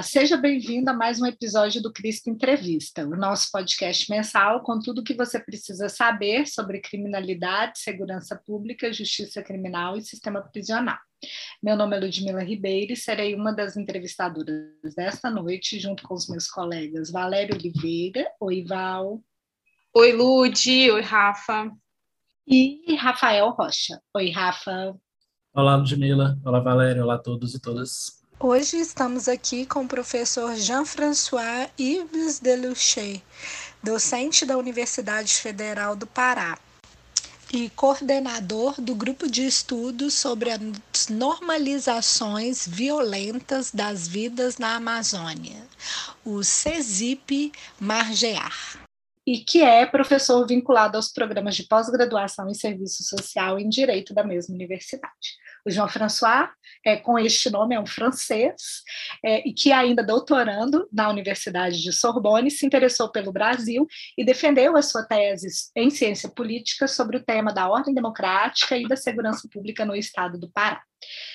Olá, seja bem-vindo a mais um episódio do Cristo Entrevista, o nosso podcast mensal com tudo o que você precisa saber sobre criminalidade, segurança pública, justiça criminal e sistema prisional. Meu nome é Ludmila Ribeiro e serei uma das entrevistadoras desta noite, junto com os meus colegas Valério Oliveira, oi Val. Oi Lud, oi Rafa. E Rafael Rocha. Oi Rafa. Olá Ludmila, olá Valério, olá a todos e todas. Hoje estamos aqui com o professor Jean-François Yves Deluchet, docente da Universidade Federal do Pará e coordenador do grupo de estudos sobre as normalizações violentas das vidas na Amazônia, o CESIP Margear. E que é professor vinculado aos programas de pós-graduação em serviço social em direito da mesma universidade o Jean François, é, com este nome, é um francês, é, e que ainda doutorando na Universidade de Sorbonne, se interessou pelo Brasil e defendeu a sua tese em ciência política sobre o tema da ordem democrática e da segurança pública no estado do Pará.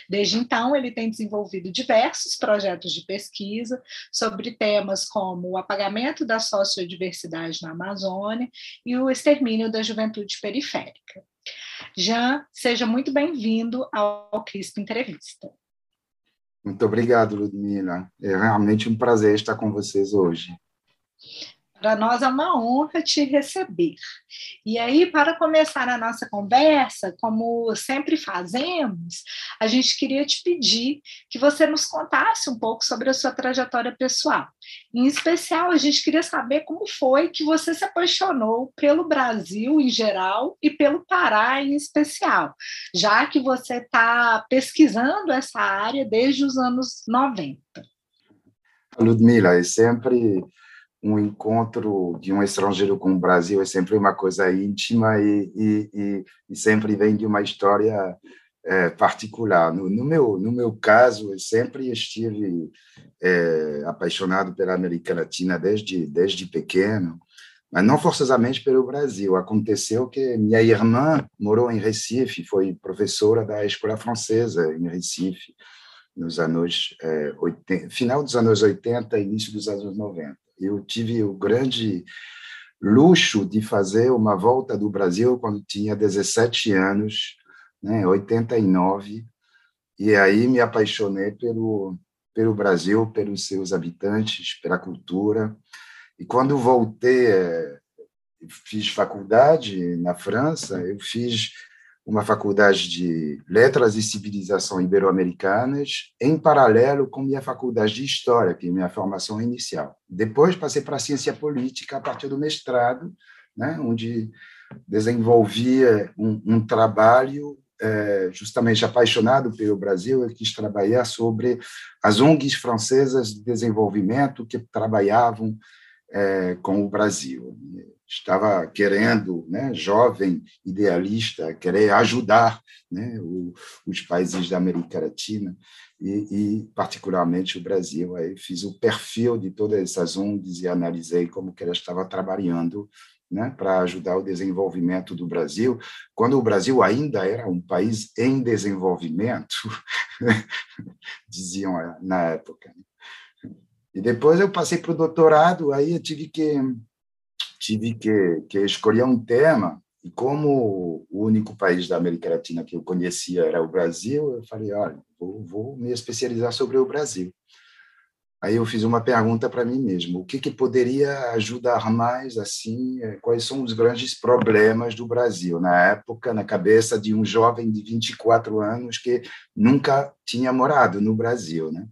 Desde então, ele tem desenvolvido diversos projetos de pesquisa sobre temas como o apagamento da sociodiversidade na Amazônia e o extermínio da juventude periférica. Jean, seja muito bem-vindo ao Cristo Entrevista. Muito obrigado, Ludmila. É realmente um prazer estar com vocês hoje. Para nós é uma honra te receber. E aí, para começar a nossa conversa, como sempre fazemos, a gente queria te pedir que você nos contasse um pouco sobre a sua trajetória pessoal. Em especial, a gente queria saber como foi que você se apaixonou pelo Brasil em geral e pelo Pará em especial, já que você está pesquisando essa área desde os anos 90. Ludmila, é sempre um encontro de um estrangeiro com o Brasil é sempre uma coisa íntima e, e, e, e sempre vem de uma história é, particular. No, no, meu, no meu caso, eu sempre estive é, apaixonado pela América Latina desde, desde pequeno, mas não forçosamente pelo Brasil. Aconteceu que minha irmã morou em Recife, foi professora da escola francesa em Recife, nos anos é, 80, final dos anos 80, início dos anos 90 eu tive o grande luxo de fazer uma volta do Brasil quando tinha 17 anos, né, 89, e aí me apaixonei pelo pelo Brasil, pelos seus habitantes, pela cultura. E quando voltei, eh, fiz faculdade na França, eu fiz uma faculdade de Letras e Civilização Ibero-Americanas, em paralelo com minha faculdade de História, que é minha formação inicial. Depois passei para a Ciência Política a partir do mestrado, né, onde desenvolvia um, um trabalho é, justamente apaixonado pelo Brasil, eu quis trabalhar sobre as ONGs francesas de desenvolvimento que trabalhavam é, com o Brasil estava querendo, né, jovem idealista, querer ajudar né, o, os países da América Latina e, e, particularmente o Brasil. Aí fiz o perfil de todas essas ONGs e analisei como que ela estava trabalhando né, para ajudar o desenvolvimento do Brasil, quando o Brasil ainda era um país em desenvolvimento, diziam na época. E depois eu passei para o doutorado, aí eu tive que tive que, que escolher um tema, e como o único país da América Latina que eu conhecia era o Brasil, eu falei, olha, vou, vou me especializar sobre o Brasil. Aí eu fiz uma pergunta para mim mesmo: o que, que poderia ajudar mais assim? Eh, quais são os grandes problemas do Brasil na época, na cabeça de um jovem de 24 anos que nunca tinha morado no Brasil, né?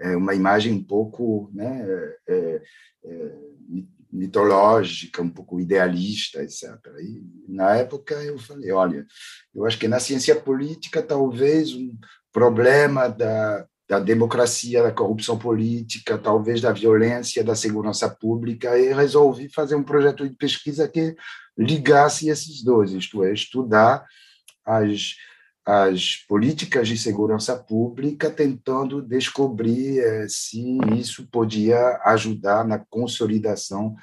É uma imagem um pouco, né? É, é, mitológica, um pouco idealista, etc. E na época eu falei, olha, eu acho que na ciência política talvez um problema da, da democracia, da corrupção política, talvez da violência, da segurança pública, e resolvi fazer um projeto de pesquisa que ligasse esses dois, isto é, estudar as as políticas de segurança pública, tentando descobrir eh, se isso podia ajudar na consolidação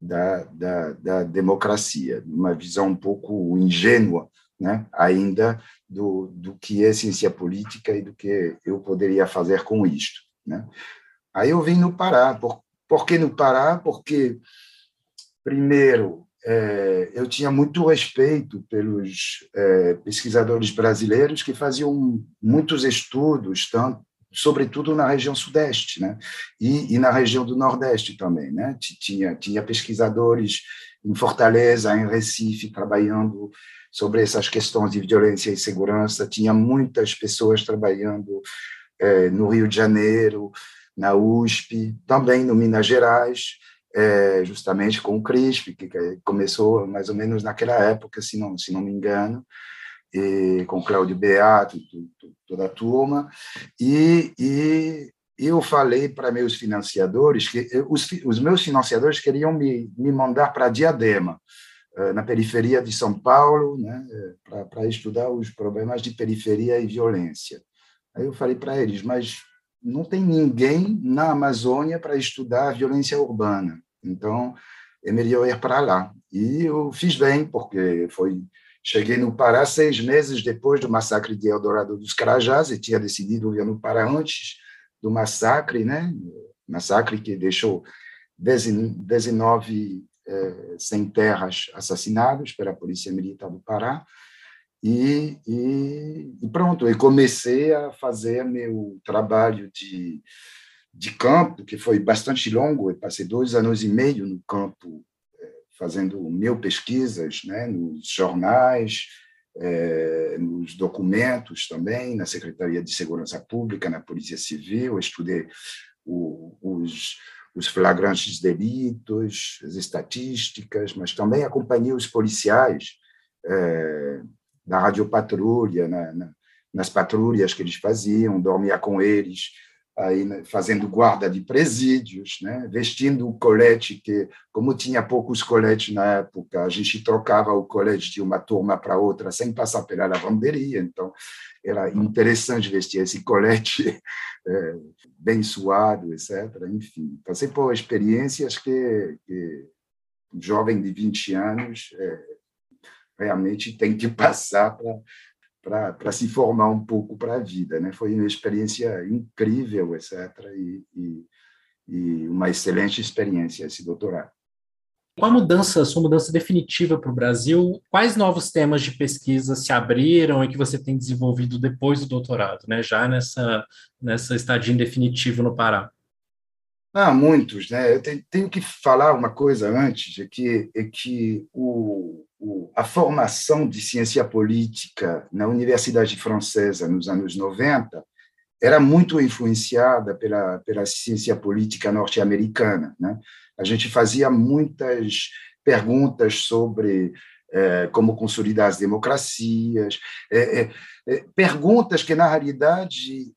da, da, da, democracia, uma visão um pouco ingênua, né, ainda do, do que é ciência política e do que eu poderia fazer com isto. Né. Aí eu vim no Pará. Por, por que no Pará? Porque, primeiro, é, eu tinha muito respeito pelos é, pesquisadores brasileiros que faziam muitos estudos, tanto, sobretudo na região sudeste, né? E, e, na região do nordeste também, né? Tinha tinha pesquisadores em Fortaleza, em Recife, trabalhando sobre essas questões de violência e segurança. Tinha muitas pessoas trabalhando é, no Rio de Janeiro, na USP, também no Minas Gerais, é, justamente com o CRISP, que começou mais ou menos naquela época, se não, se não me engano, e com Cláudio Beato, toda a turma, e, e eu falei para meus financiadores que os, os meus financiadores queriam me, me mandar para Diadema, eh, na periferia de São Paulo, né, eh, para estudar os problemas de periferia e violência. Aí eu falei para eles, mas não tem ninguém na Amazônia para estudar a violência urbana. Então, é melhor ir para lá. E eu fiz bem, porque foi cheguei no Pará seis meses depois do massacre de Eldorado dos Carajás e tinha decidido ir no Pará antes do massacre, né? Massacre que deixou 19 eh, sem terras assassinados pela Polícia Militar do Pará. E, e, e, pronto, eu comecei a fazer meu trabalho de, de campo, que foi bastante longo, eu passei dois anos e meio no campo, eh, fazendo mil pesquisas né, nos jornais, é, nos documentos também, na Secretaria de Segurança Pública, na Polícia Civil, estudei o, os, os flagrantes delitos, as estatísticas, mas também acompanhei os policiais é, da radiopatrulha, na, na, nas patrulhas que eles faziam, dormia com eles, aí né, fazendo guarda de presídios, né, vestindo o colete que, como tinha poucos coletes na época, a gente trocava o colete de uma turma para outra sem passar pela lavanderia, então era interessante vestir esse colete é, bem suado, etc. Enfim, passei por experiências que, que jovem de 20 anos é, realmente tem que passar para se formar um pouco para a vida. Né? Foi uma experiência incrível, etc., e, e, e uma excelente experiência esse doutorado. Com a mudança, sua mudança definitiva para o Brasil, quais novos temas de pesquisa se abriram e que você tem desenvolvido depois do doutorado, né? já nessa, nessa estadia definitiva no Pará? Ah, muitos, né? Eu tenho que falar uma coisa antes, é que, é que o, o, a formação de ciência política na Universidade Francesa nos anos 90 era muito influenciada pela, pela ciência política norte-americana. Né? A gente fazia muitas perguntas sobre é, como consolidar as democracias, é, é, perguntas que, na realidade,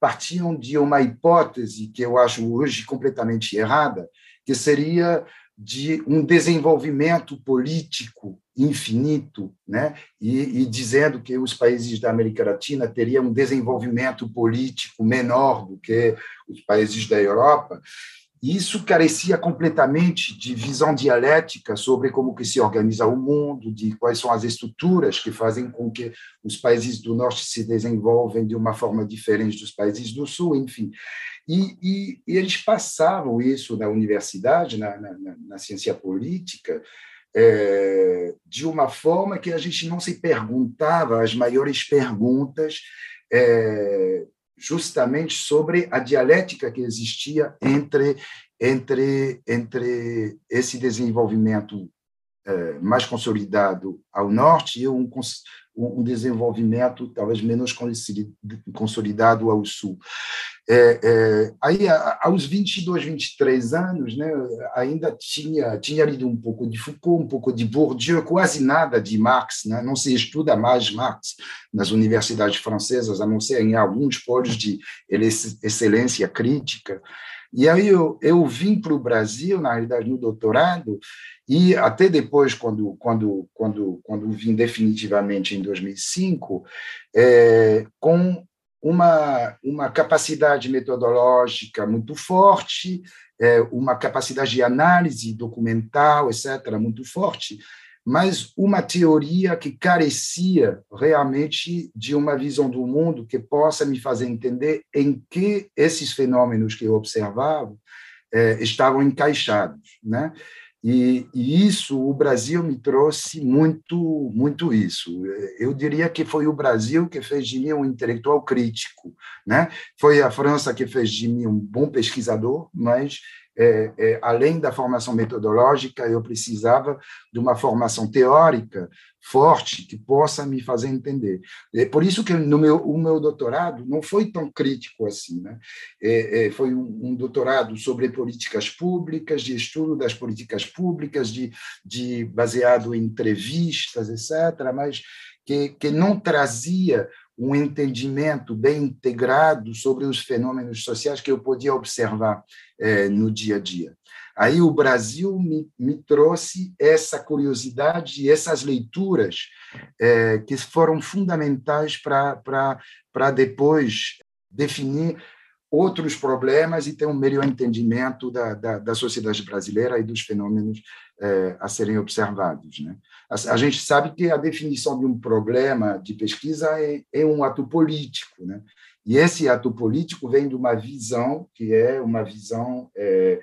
partiam de uma hipótese que eu acho hoje completamente errada, que seria de um desenvolvimento político infinito, né? E, e, dizendo que os países da América Latina teriam um desenvolvimento político menor do que os países da Europa, isso carecia completamente de visão dialética sobre como que se organiza o mundo, de quais são as estruturas que fazem com que os países do norte se desenvolvem de uma forma diferente dos países do sul, enfim. E, e, e eles passavam isso na universidade, na, na, na ciência política, é, de uma forma que a gente não se perguntava as maiores perguntas é, justamente sobre a dialética que existia entre entre entre esse desenvolvimento é, mais consolidado ao norte e um, um desenvolvimento talvez menos consolidado ao sul. É, é, aí, aos 22, 23 anos, né, ainda tinha, tinha lido um pouco de Foucault, um pouco de Bourdieu, quase nada de Marx. Né? Não se estuda mais Marx nas universidades francesas, a não ser em alguns polos de excelência crítica. E aí eu, eu vim para o Brasil, na realidade, no doutorado, e até depois, quando, quando, quando, quando vim definitivamente em 2005, é, com uma, uma capacidade metodológica muito forte, é, uma capacidade de análise documental, etc., muito forte, mas uma teoria que carecia realmente de uma visão do mundo que possa me fazer entender em que esses fenômenos que eu observava eh, estavam encaixados, né? E, e, isso o Brasil me trouxe muito muito isso. Eu diria que foi o Brasil que fez de mim um intelectual crítico né? Foi a França que fez de mim um bom pesquisador mas é, é, além da formação metodológica, eu precisava de uma formação teórica forte que possa me fazer entender. É por isso que no meu, o meu doutorado não foi tão crítico assim. Né? É, é, foi um, um, doutorado sobre políticas públicas, de estudo das políticas públicas, de, de baseado em entrevistas, etc., mas que, que não trazia um entendimento bem integrado sobre os fenômenos sociais que eu podia observar é, no dia a dia. Aí o Brasil me, me trouxe essa curiosidade e essas leituras é, que foram fundamentais para depois definir outros problemas e ter um melhor entendimento da, da, da sociedade brasileira e dos fenômenos é, a serem observados. Né? A, a, gente sabe que a definição de um problema de pesquisa é, é um ato político, né? e esse ato político vem de uma visão que é uma visão é,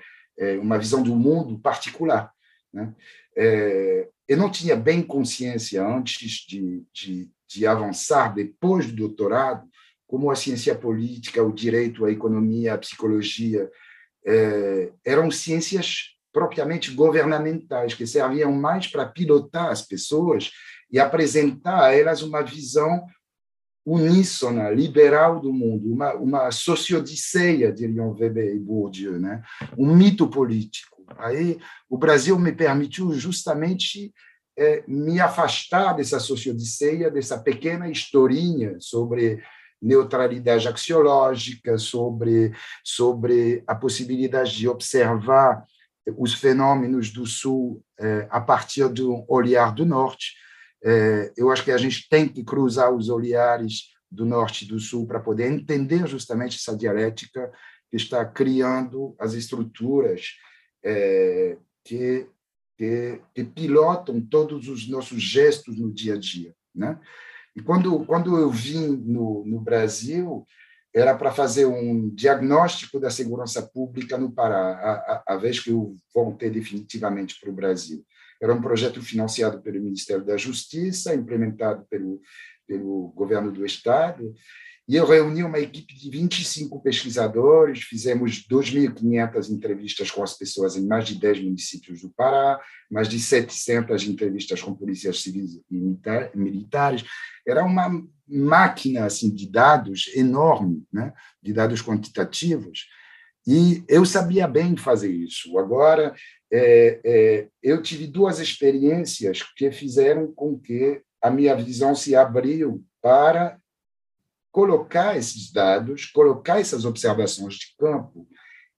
uma visão do mundo particular. Né? É, eu não tinha bem consciência antes de, de, de avançar depois do doutorado como a ciência política, o direito, a economia, a psicologia, é, eram ciências propriamente governamentais, que serviam mais para pilotar as pessoas e apresentar a elas uma visão uníssona, liberal do mundo, uma, uma sociodiceia, diriam Weber e Bourdieu, né? um mito político. Aí o Brasil me permitiu justamente é, me afastar dessa sociodiceia, dessa pequena historinha sobre neutralidade axiológica, sobre, sobre a possibilidade de observar os fenômenos do Sul é, a partir do olhar do Norte. É, eu acho que a gente tem que cruzar os olhares do Norte e do Sul para poder entender justamente essa dialética que está criando as estruturas é, que, que, que pilotam todos os nossos gestos no dia a dia. Né? E quando, quando eu vim no, no Brasil, era para fazer um diagnóstico da segurança pública no Pará, a, a, a vez que eu voltei definitivamente para o Brasil. Era um projeto financiado pelo Ministério da Justiça, implementado pelo, pelo governo do Estado, e eu reuni uma equipe de 25 pesquisadores, fizemos 2.500 entrevistas com as pessoas em mais de 10 municípios do Pará, mais de 700 entrevistas com polícias civis e militares. Era uma máquina assim de dados enorme, né? de dados quantitativos, e eu sabia bem fazer isso. Agora, é, é, eu tive duas experiências que fizeram com que a minha visão se abriu para colocar esses dados, colocar essas observações de campo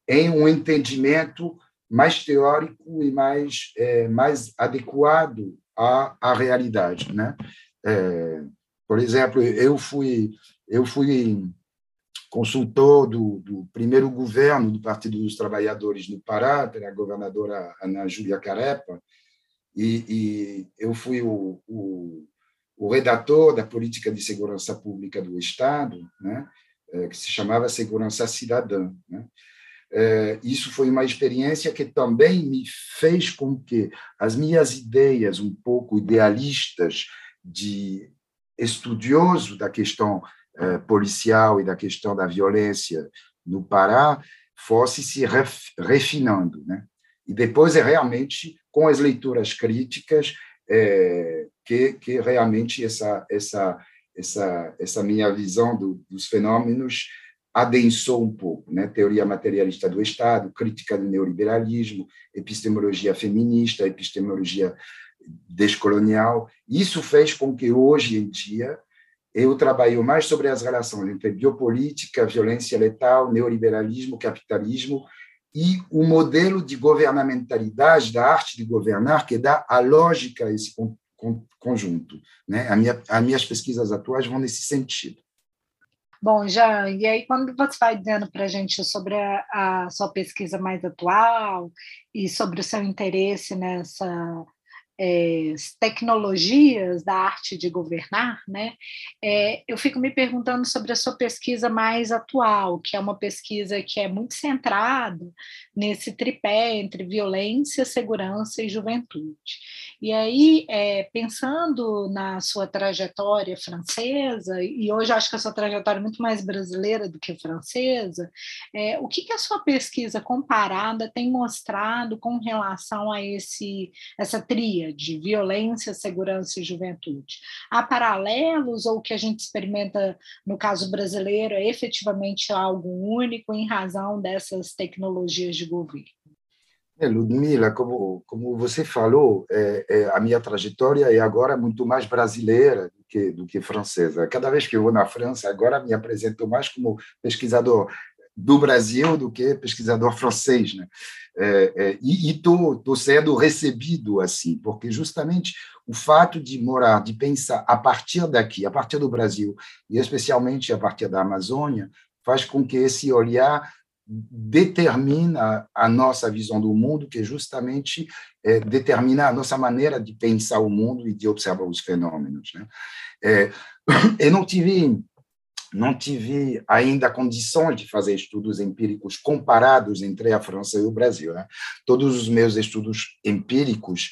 em um entendimento mais teórico e mais, é, mais adequado à, à realidade. Né? É, por exemplo, eu fui, eu fui consultor do, do, primeiro governo do Partido dos Trabalhadores no Pará, pela governadora Ana Júlia Carepa, e, e eu fui o, o o redator da política de segurança pública do Estado, né, é, que se chamava Segurança Cidadã. Né. É, isso foi uma experiência que também me fez com que as minhas ideias um pouco idealistas de estudioso da questão policial e da questão da violência no Pará fosse se refinando, né? E depois é realmente com as leituras críticas é, que, que realmente essa, essa, essa, essa minha visão do, dos fenômenos adensou um pouco, né? Teoria materialista do Estado, crítica do neoliberalismo, epistemologia feminista, epistemologia descolonial. Isso fez com que hoje em dia eu trabalhe mais sobre as relações entre biopolítica, violência letal, neoliberalismo, capitalismo e o modelo de governamentalidade, da arte de governar, que dá a lógica a esse conjunto. Né? A minha, as minhas pesquisas atuais vão nesse sentido. Bom, Jean, e aí quando você vai dizendo para a gente sobre a, a, sua pesquisa mais atual e sobre o seu interesse nessa é, tecnologias da arte de governar, né, é, eu fico me perguntando sobre a sua pesquisa mais atual, que é uma pesquisa que é muito centrada nesse tripé entre violência, segurança e juventude. E aí, é, pensando na sua trajetória francesa, e hoje acho que a sua trajetória é muito mais brasileira do que francesa, o que, que a sua pesquisa comparada tem mostrado com relação a esse, essa tria de violência, segurança e juventude. Há paralelos ou o que a gente experimenta no caso brasileiro é efetivamente algo único em razão dessas tecnologias de governo? É, Ludmila, como, como você falou, é, é, a minha trajetória é agora muito mais brasileira do que, do que francesa. Cada vez que eu vou na França, agora me apresento mais como pesquisador do Brasil do que pesquisador francês, né? É, é, e estou sendo recebido assim, porque justamente o fato de morar, de pensar a partir daqui, a partir do Brasil, e especialmente a partir da Amazônia, faz com que esse olhar determina a nossa visão do mundo, que justamente é, determina a nossa maneira de pensar o mundo e de observar os fenômenos. Né? É, eu não tive não tive ainda condições de fazer estudos empíricos comparados entre a França e o Brasil. Né? Todos os meus estudos empíricos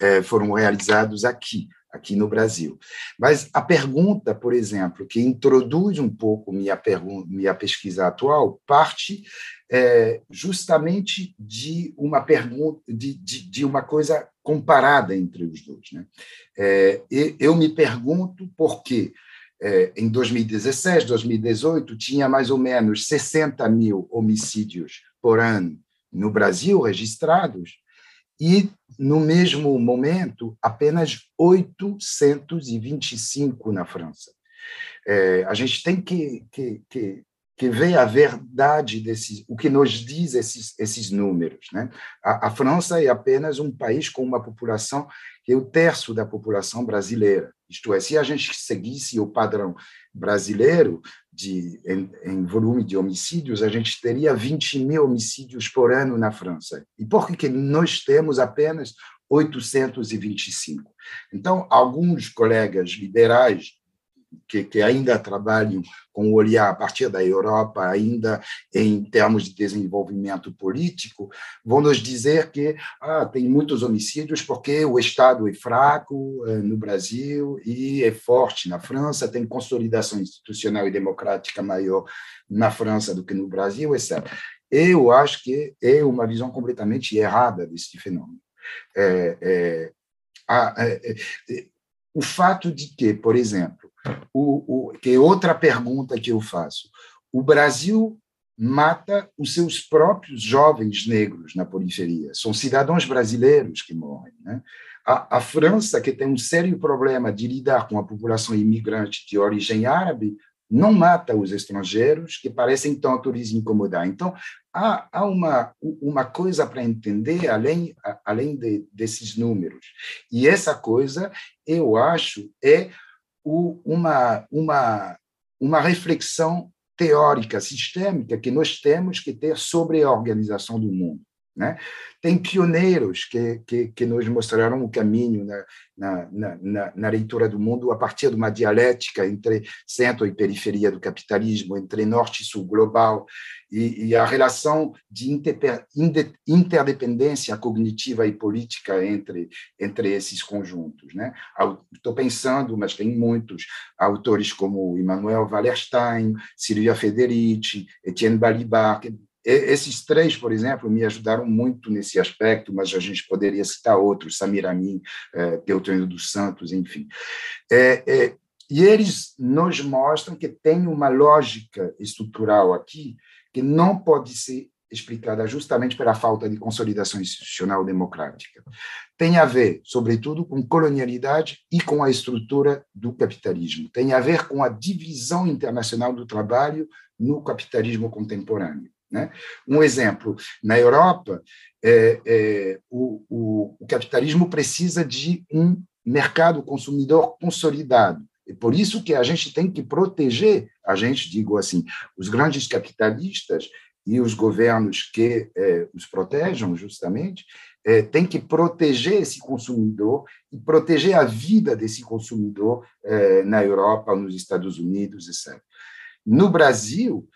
eh, foram realizados aqui, aqui no Brasil. Mas a pergunta, por exemplo, que introduz um pouco minha, minha pesquisa atual, parte é, justamente de uma pergunta, de, de, de, uma coisa comparada entre os dois. Né? É, eu me pergunto por quê é, em 2016, 2018, tinha mais ou menos 60 mil homicídios por ano no Brasil registrados, e, no mesmo momento, apenas 825 na França. É, a gente tem que, que, que, que ver a verdade desses, o que nos diz esses, esses números. Né? A, a França é apenas um país com uma população que é o terço da população brasileira. Isto é, se a gente seguisse o padrão brasileiro de, em, em, volume de homicídios, a gente teria 20 mil homicídios por ano na França. E por que nós temos apenas 825? Então, alguns colegas liberais que, que, ainda trabalham com o olhar a partir da Europa, ainda em termos de desenvolvimento político, vão nos dizer que ah, tem muitos homicídios porque o Estado é fraco eh, no Brasil e é forte na França, tem consolidação institucional e democrática maior na França do que no Brasil, etc. Eu acho que é uma visão completamente errada desse fenômeno. É, é, a, é, é o fato de que, por exemplo, o, o, que é outra pergunta que eu faço. O Brasil mata os seus próprios jovens negros na periferia. São cidadãos brasileiros que morrem. Né? A, a, França, que tem um sério problema de lidar com a população imigrante de origem árabe, não mata os estrangeiros que parecem tanto lhes incomodar. Então, há, há uma, uma coisa para entender além, além de, desses números. E essa coisa, eu acho, é o, uma, uma, uma reflexão teórica, sistêmica, que nós temos que ter sobre a organização do mundo. Né? Tem pioneiros que, que, que nos mostraram o caminho na, na, na, na, leitura do mundo a partir de uma dialética entre centro e periferia do capitalismo, entre norte e sul global, e, e a relação de inter, interdependência cognitiva e política entre, entre esses conjuntos. Né? Estou pensando, mas tem muitos autores como Emmanuel Wallerstein, Silvia Federici, Etienne Balibar, esses três, por exemplo, me ajudaram muito nesse aspecto, mas a gente poderia citar outros, Samir Amin, é, Teotrino dos Santos, enfim. É, é, e eles nos mostram que tem uma lógica estrutural aqui que não pode ser explicada justamente pela falta de consolidação institucional democrática. Tem a ver, sobretudo, com colonialidade e com a estrutura do capitalismo. Tem a ver com a divisão internacional do trabalho no capitalismo contemporâneo. Né? Um exemplo, na Europa, é, é, o, o, o, capitalismo precisa de um mercado consumidor consolidado. É por isso que a gente tem que proteger, a gente, digo assim, os grandes capitalistas e os governos que é, os protejam, justamente, é, tem que proteger esse consumidor e proteger a vida desse consumidor é, na Europa, nos Estados Unidos, etc. No Brasil,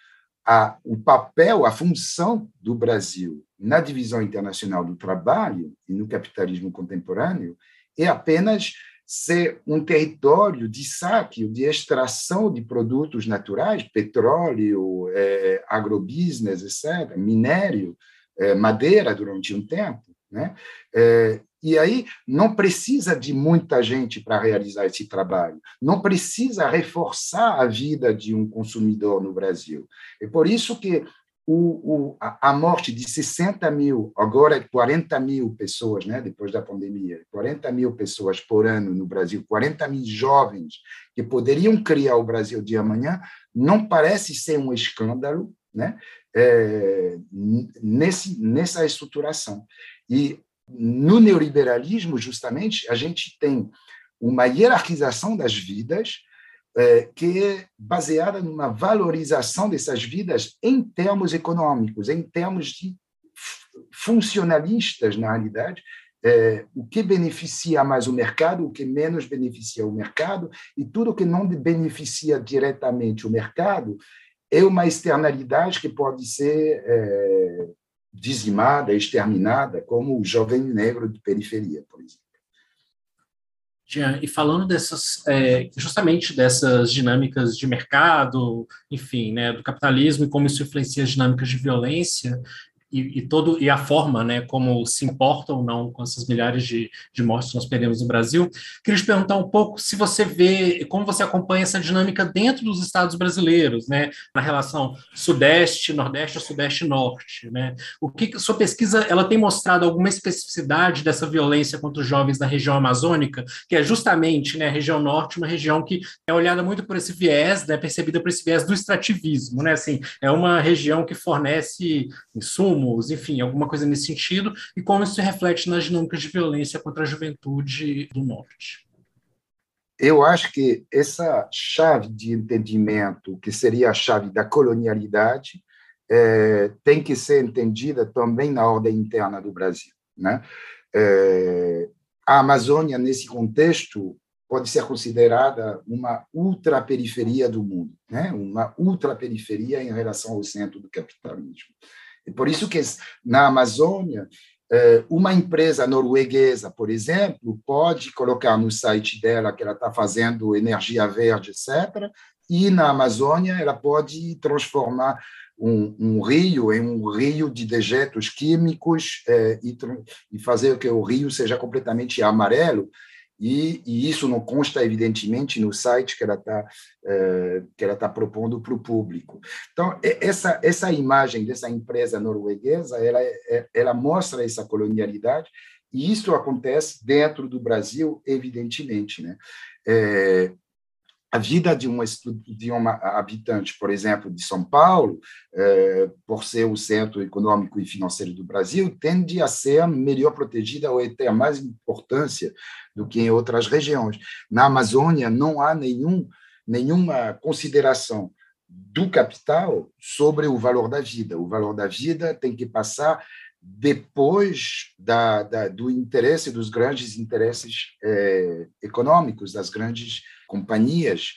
a, o papel, a função do Brasil na divisão internacional do trabalho e no capitalismo contemporâneo é apenas ser um território de saque, de extração de produtos naturais, petróleo, é, agrobusiness, etc., minério, é, madeira durante um tempo, né? É, e aí não precisa de muita gente para realizar esse trabalho, não precisa reforçar a vida de um consumidor no Brasil. É por isso que o, o, a morte de 60 mil, agora 40 mil pessoas, né, depois da pandemia, 40 mil pessoas por ano no Brasil, 40 mil jovens que poderiam criar o Brasil de amanhã, não parece ser um escândalo né, é, nesse, nessa estruturação. E no neoliberalismo, justamente, a gente tem uma hierarquização das vidas, é, que é baseada numa valorização dessas vidas em termos econômicos, em termos de funcionalistas, na realidade, é, o que beneficia mais o mercado, o que menos beneficia o mercado, e tudo que não beneficia diretamente o mercado é uma externalidade que pode ser é, dizimada, exterminada, como o jovem negro de periferia, por exemplo. Jean, e falando dessas, é, justamente dessas dinâmicas de mercado, enfim, né, do capitalismo e como isso influencia as dinâmicas de violência, e, e, todo, e a forma né, como se importa ou não com essas milhares de, de mortes que nós perdemos no Brasil. Queria te perguntar um pouco se você vê, como você acompanha essa dinâmica dentro dos estados brasileiros, né, na relação Sudeste, Nordeste Sudeste Norte. Né? O que sua pesquisa ela tem mostrado alguma especificidade dessa violência contra os jovens da região amazônica, que é justamente né, a região norte, uma região que é olhada muito por esse viés, né, percebida por esse viés do extrativismo. Né? Assim, é uma região que fornece insumos, enfim, alguma coisa nesse sentido, e como isso se reflete nas dinâmicas de violência contra a juventude do Norte. Eu acho que essa chave de entendimento, que seria a chave da colonialidade, é, tem que ser entendida também na ordem interna do Brasil. Né? É, a Amazônia, nesse contexto, pode ser considerada uma ultraperiferia do mundo, né? uma ultraperiferia em relação ao centro do capitalismo. Por isso que na Amazônia, é, uma empresa norueguesa, por exemplo, pode colocar no site dela que ela está fazendo energia verde, etc., e na Amazônia ela pode transformar um, um rio em um rio de dejetos químicos é, e, e fazer que o rio seja completamente amarelo e, e, isso não consta, evidentemente, no site que ela está é, que ela tá propondo para o público. Então, essa, essa imagem dessa empresa norueguesa, ela, é, ela mostra essa colonialidade, e isso acontece dentro do Brasil, evidentemente. Né? É, a vida de uma, de uma habitante, por exemplo, de São Paulo, é, por ser o centro econômico e financeiro do Brasil, tende a ser melhor protegida ou ter mais importância do que em outras regiões. Na Amazônia, não há nenhum, nenhuma consideração do capital sobre o valor da vida. O valor da vida tem que passar depois da, da, do interesse dos grandes interesses é, econômicos, das grandes companhias.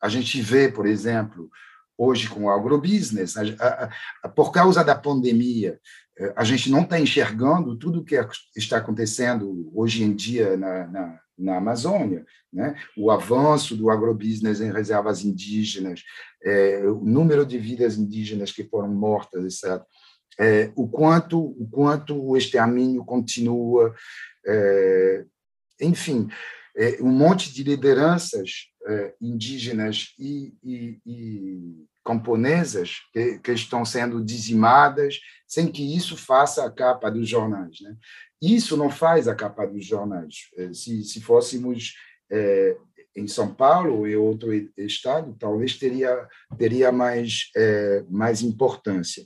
A gente vê, por exemplo, hoje com o agrobusiness, a, a, por causa da pandemia, é, a gente não está enxergando tudo o que está acontecendo hoje em dia na, na, na Amazônia, né? o avanço do agrobusiness em reservas indígenas, é, o número de vidas indígenas que foram mortas, etc é, o quanto o quanto o extermínio continua, é, enfim, é, um monte de lideranças indígenas e, e, e camponesas que, que, estão sendo dizimadas sem que isso faça a capa dos jornais, né? Isso não faz a capa dos jornais. Se, se fôssemos em São Paulo e outro estado, talvez teria, teria mais, é, mais importância.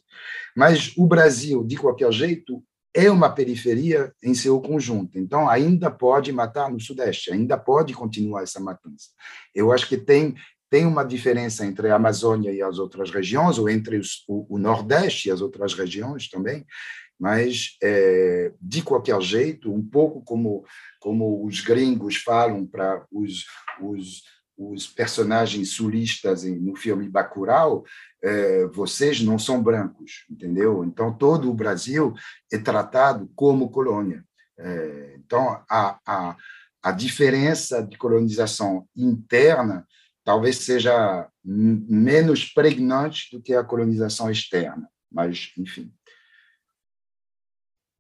Mas o Brasil, de qualquer jeito, é uma periferia em seu conjunto. Então, ainda pode matar no Sudeste, ainda pode continuar essa matança. Eu acho que tem, tem uma diferença entre a Amazônia e as outras regiões, ou entre os, o, o Nordeste e as outras regiões também, mas, é, de qualquer jeito, um pouco como, como os gringos falam para os, os, os personagens sulistas no filme Bacurau, é, vocês não são brancos, entendeu? Então, todo o Brasil é tratado como colônia. É, então, a, a, a diferença de colonização interna talvez seja menos pregnante do que a colonização externa, mas, enfim.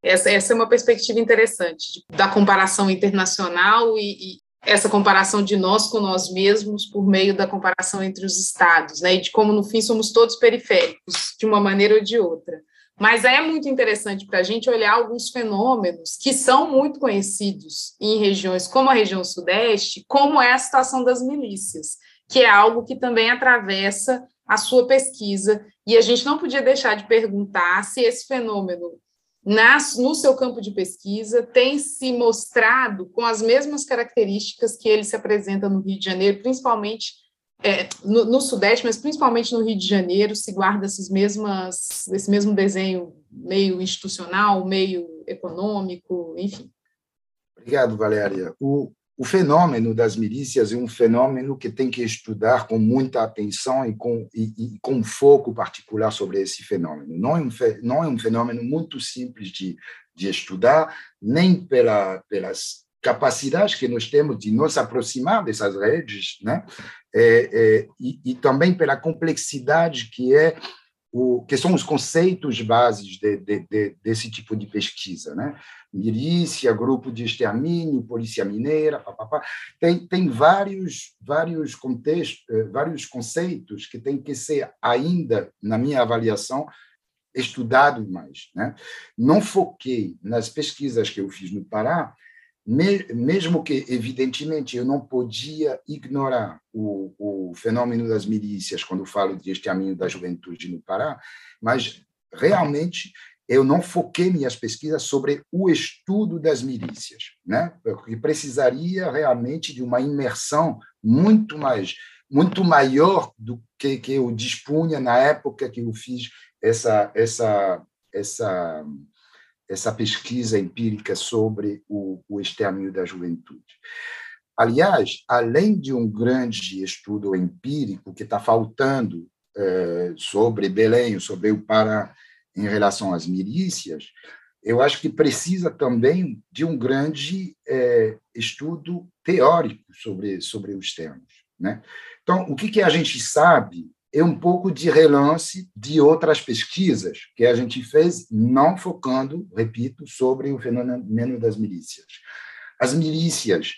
Essa, essa é uma perspectiva interessante da comparação internacional e, e, essa comparação de nós com nós mesmos por meio da comparação entre os estados, né, e de como no fim somos todos periféricos de uma maneira ou de outra. Mas é muito interessante para a gente olhar alguns fenômenos que são muito conhecidos em regiões como a região Sudeste, como é a situação das milícias que é algo que também atravessa a sua pesquisa, e a gente não podia deixar de perguntar se esse fenômeno, no seu campo de pesquisa, tem se mostrado com as mesmas características que ele se apresenta no Rio de Janeiro, principalmente é, no, no, Sudeste, mas principalmente no Rio de Janeiro, se guarda essas mesmas, esse mesmo desenho meio institucional, meio econômico, enfim. Obrigado, Valéria. O, o fenômeno das milícias é um fenômeno que tem que estudar com muita atenção e com, e, e com foco particular sobre esse fenômeno. Não é um, não é um fenômeno muito simples de, de estudar, nem pela, pelas capacidades que nós temos de nos aproximar dessas redes, né? É, é, e, e também pela complexidade que é o, que são os conceitos bases de, de, de, desse tipo de pesquisa, né? Milícia, grupo de extermínio, polícia mineira, papapá. tem tem vários vários contextos, eh, vários conceitos que têm que ser ainda, na minha avaliação, estudados mais, né? Não foquei nas pesquisas que eu fiz no Pará mesmo que, evidentemente, eu não podia ignorar o, o fenômeno das milícias quando falo de extermínio da juventude no Pará, mas realmente eu não foquei minhas pesquisas sobre o estudo das milícias, né? Porque precisaria realmente de uma imersão muito mais muito maior do que que eu dispunha na época que eu fiz essa essa essa essa pesquisa empírica sobre o, o extermínio da juventude. Aliás, além de um grande estudo empírico que está faltando é, sobre Belém, sobre o Pará, em relação às milícias, eu acho que precisa também de um grande é, estudo teórico sobre, sobre os termos. Né? Então, o que, que a gente sabe é um pouco de relance de outras pesquisas que a gente fez, não focando, repito, sobre o fenômeno das milícias. As milícias,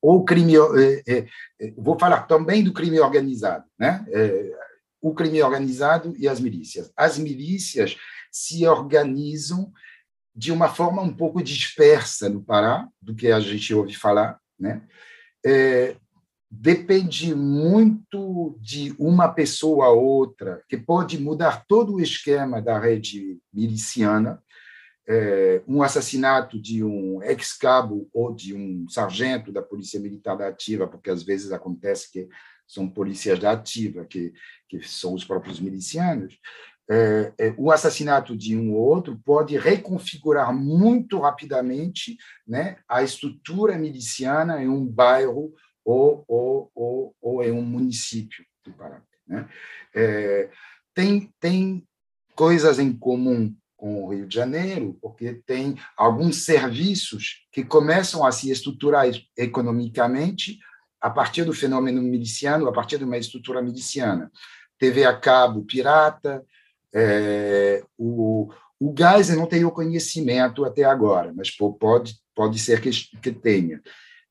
ou crime, é, é, é, vou falar também do crime organizado, né? o crime organizado e as milícias. As milícias se organizam de uma forma um pouco dispersa no Pará, do que a gente ouve falar, né? É, depende muito de uma pessoa a outra, que pode mudar todo o esquema da rede miliciana. É, um assassinato de um ex-cabo ou de um sargento da Polícia Militar da Ativa, porque às vezes acontece que são polícias da Ativa, que, que são os próprios milicianos, é, é, o assassinato de um ou outro pode reconfigurar muito rapidamente né, a estrutura miliciana em um bairro ou, ou, ou, ou em um município do Pará. Né? É, tem, tem coisas em comum com o Rio de Janeiro, porque tem alguns serviços que começam a se estruturar economicamente a partir do fenômeno miliciano, a partir de uma estrutura miliciana. TV a cabo pirata, é, o, o gás eu não tenho conhecimento até agora, mas pode, pode ser que, que tenha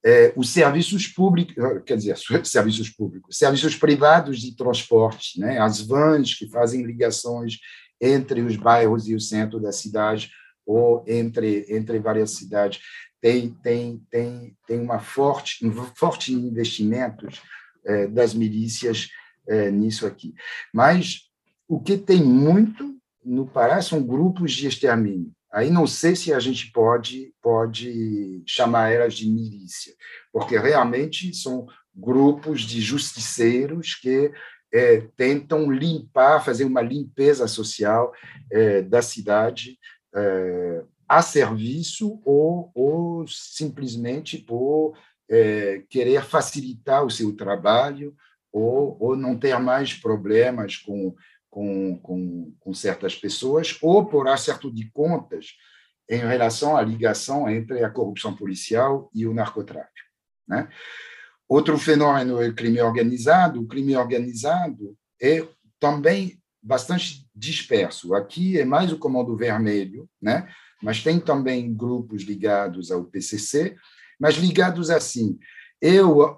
é, os serviços públicos, quer dizer, serviços públicos, serviços privados de transporte, né? as vans que fazem ligações entre os bairros e o centro da cidade ou entre entre várias cidades. Tem tem tem tem uma forte um forte investimentos é, das milícias é, nisso aqui. Mas o que tem muito no Pará são grupos de extermínio Aí não sei se a gente pode, pode chamar elas de milícia, porque realmente são grupos de justiceiros que é, tentam limpar, fazer uma limpeza social é, da cidade é, a serviço ou, ou simplesmente por é, querer facilitar o seu trabalho ou, ou não ter mais problemas com, com, com, com certas pessoas ou por acerto de contas em relação à ligação entre a corrupção policial e o narcotráfico. Né? Outro fenômeno é o crime organizado. O crime organizado é também bastante disperso. Aqui é mais o Comando Vermelho, né? mas tem também grupos ligados ao PCC, mas ligados assim. Eu,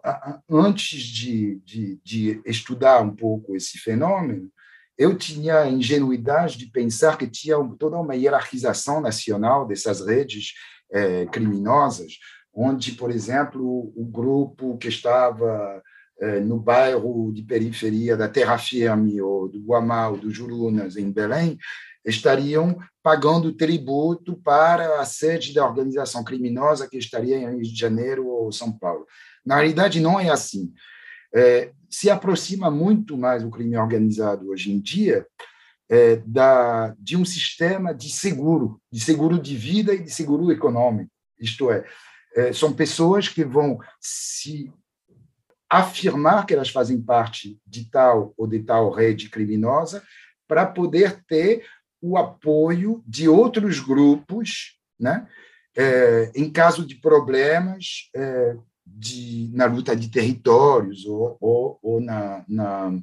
antes de, de, de estudar um pouco esse fenômeno, eu tinha a ingenuidade de pensar que tinha toda uma hierarquização nacional dessas redes é, criminosas, onde, por exemplo, o grupo que estava é, no bairro de periferia da Terra Firme, ou do Guamá, ou do Jurunas, em Belém, estariam pagando tributo para a sede da organização criminosa que estaria em Rio de Janeiro ou São Paulo. Na realidade, não é assim. É, se aproxima muito mais o crime organizado hoje em dia é, da, de um sistema de seguro, de seguro de vida e de seguro econômico. Isto é, é são pessoas que vão se afirmar que elas fazem parte de tal ou de tal rede criminosa para poder ter o apoio de outros grupos, né? É, em caso de problemas é, de, na luta de territórios ou, ou, ou na, na,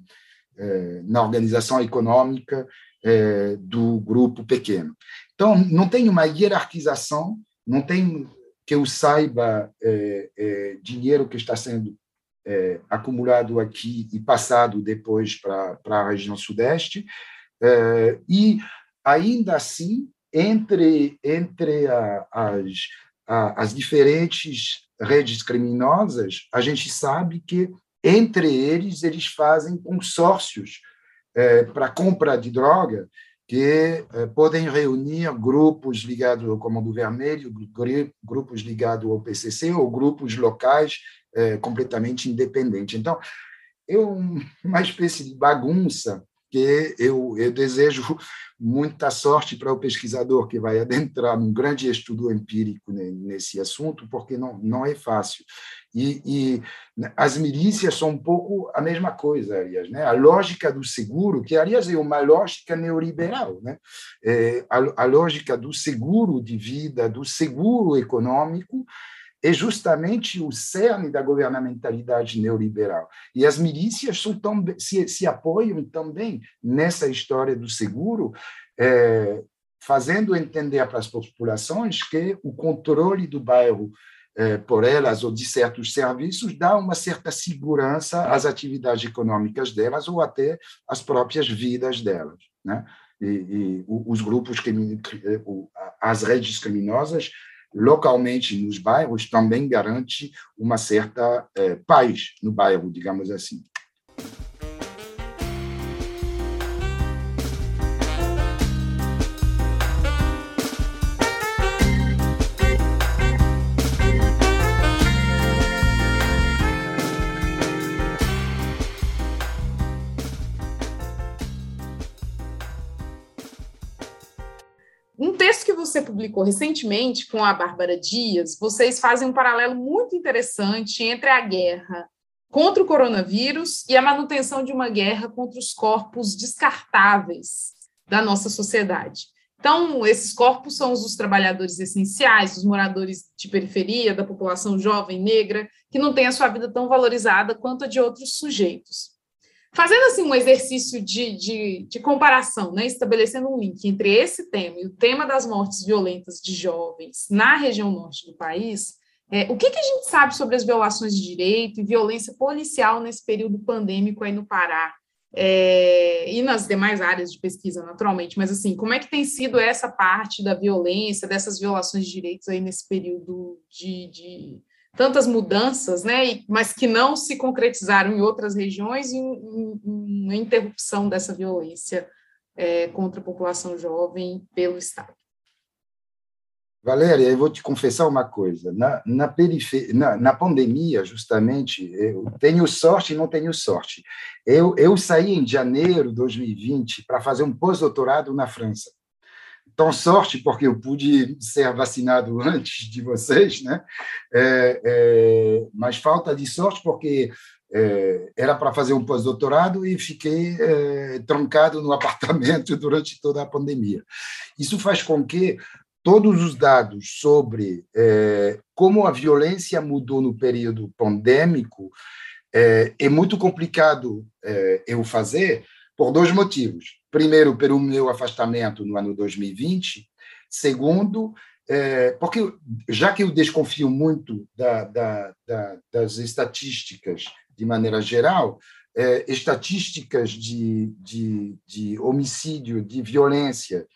é, na, organização econômica é, do grupo pequeno. Então, não tem uma hierarquização, não tem que eu saiba é, dinheiro que está sendo acumulado aqui e passado depois para a região sudeste, e ainda assim, entre, entre a, as, a, as diferentes redes criminosas, a gente sabe que, entre eles, eles fazem consórcios é, para compra de droga, que é, podem reunir grupos ligados ao Comando Vermelho, grupos ligados ao PCC ou grupos locais é, completamente independentes. Então, é uma espécie de bagunça que eu, eu desejo muita sorte para o pesquisador que vai adentrar num grande estudo empírico nesse assunto, porque não, não é fácil. E, e, as milícias são um pouco a mesma coisa, aliás. Né? A lógica do seguro, que, aliás, é uma lógica neoliberal, né? É, a, a lógica do seguro de vida, do seguro econômico, é justamente o cerne da governamentalidade neoliberal. E as milícias tão, se, se apoiam também nessa história do seguro, é, fazendo entender para as populações que o controle do bairro é, por elas ou de certos serviços dá uma certa segurança às atividades econômicas delas ou até às próprias vidas delas. Né? E, e os grupos, as redes criminosas localmente nos bairros também garante uma certa é, paz no bairro, digamos assim. Publicou recentemente com a Bárbara Dias, vocês fazem um paralelo muito interessante entre a guerra contra o coronavírus e a manutenção de uma guerra contra os corpos descartáveis da nossa sociedade. Então, esses corpos são os dos trabalhadores essenciais, dos moradores de periferia, da população jovem negra, que não tem a sua vida tão valorizada quanto a de outros sujeitos. Fazendo assim um exercício de, de, de, comparação, né, estabelecendo um link entre esse tema e o tema das mortes violentas de jovens na região norte do país, é, o que, que a gente sabe sobre as violações de direito e violência policial nesse período pandêmico aí no Pará? É, e nas demais áreas de pesquisa, naturalmente, mas assim, como é que tem sido essa parte da violência, dessas violações de direitos aí nesse período de, de tantas mudanças, né, mas que não se concretizaram em outras regiões e uma interrupção dessa violência é, contra a população jovem pelo Estado. Valéria, eu vou te confessar uma coisa. Na, na, na, na pandemia, justamente, eu tenho sorte e não tenho sorte. Eu, eu saí em janeiro de 2020 para fazer um pós-doutorado na França. Tão sorte porque eu pude ser vacinado antes de vocês, né? É, é, mas falta de sorte porque é, era para fazer um pós-doutorado e fiquei é, trancado no apartamento durante toda a pandemia. Isso faz com que todos os dados sobre é, como a violência mudou no período pandêmico é, é muito complicado eu fazer por dois motivos. Primeiro, pelo meu afastamento no ano 2020. Segundo, é, porque já que eu desconfio muito da, da, da, das estatísticas de maneira geral, é, estatísticas de, de, de, homicídio, de violência,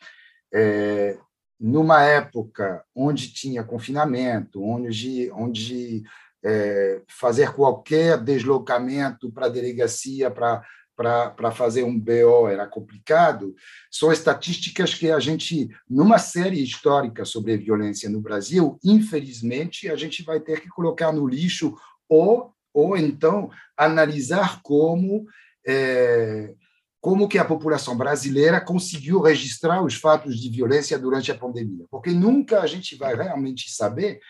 é, numa época onde tinha confinamento, onde, onde é, fazer qualquer deslocamento para a delegacia, para para fazer um BO era complicado, são estatísticas que a gente, numa série histórica sobre violência no Brasil, infelizmente, a gente vai ter que colocar no lixo ou ou então analisar como é, como que a população brasileira conseguiu registrar os fatos de violência durante a pandemia, porque nunca a gente vai realmente saber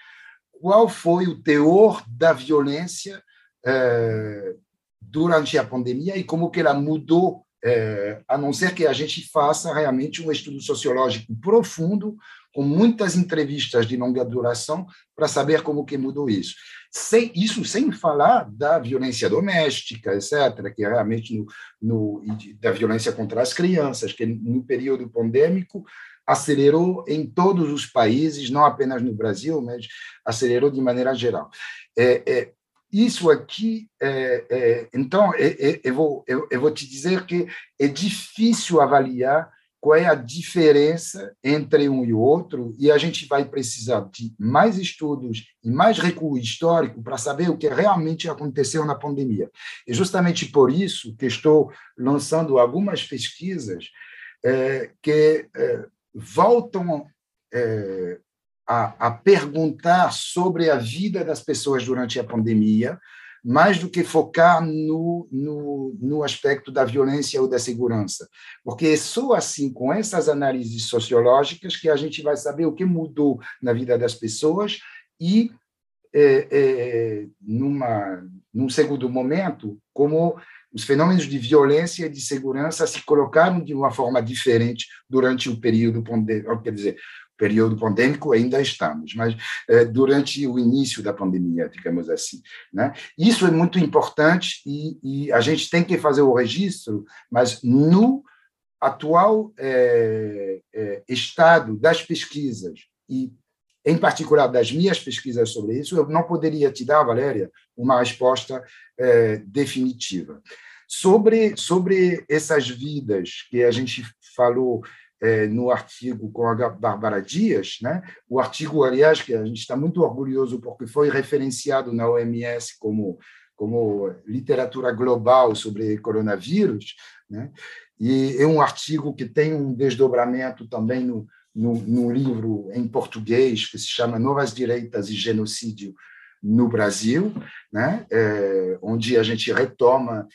qual foi o teor da violência é, durante a pandemia e como que ela mudou, é, a não ser que a gente faça realmente um estudo sociológico profundo, com muitas entrevistas de longa duração, para saber como que mudou isso sem, isso sem falar da violência doméstica, etc., que é realmente no, no, da violência contra as crianças, que no período pandêmico acelerou em todos os países, não apenas no Brasil, mas acelerou de maneira geral. É, é, isso aqui, é, é então, é, é, eu vou, eu, eu vou te dizer que é difícil avaliar qual é a diferença entre um e outro, e a gente vai precisar de mais estudos e mais recuo histórico para saber o que realmente aconteceu na pandemia. E justamente por isso que estou lançando algumas pesquisas é, que é, voltam a, a perguntar sobre a vida das pessoas durante a pandemia, mais do que focar no, no, no, aspecto da violência ou da segurança. Porque é só assim, com essas análises sociológicas, que a gente vai saber o que mudou na vida das pessoas e, é, é, numa, num segundo momento, como os fenômenos de violência e de segurança se colocaram de uma forma diferente durante o período quer dizer, período pandêmico ainda estamos, mas eh, durante o início da pandemia, digamos assim. Né? Isso é muito importante e, e, a gente tem que fazer o registro, mas no atual eh, eh, estado das pesquisas e em particular das minhas pesquisas sobre isso, eu não poderia te dar, Valéria, uma resposta definitiva. Sobre, sobre essas vidas que a gente falou é, no artigo com a Bárbara Dias, né? o artigo, aliás, que a gente está muito orgulhoso porque foi referenciado na OMS como, como literatura global sobre coronavírus, né? e é um artigo que tem um desdobramento também no, no, no livro em português que se chama Novas Direitas e Genocídio no Brasil, né? É, onde a gente retoma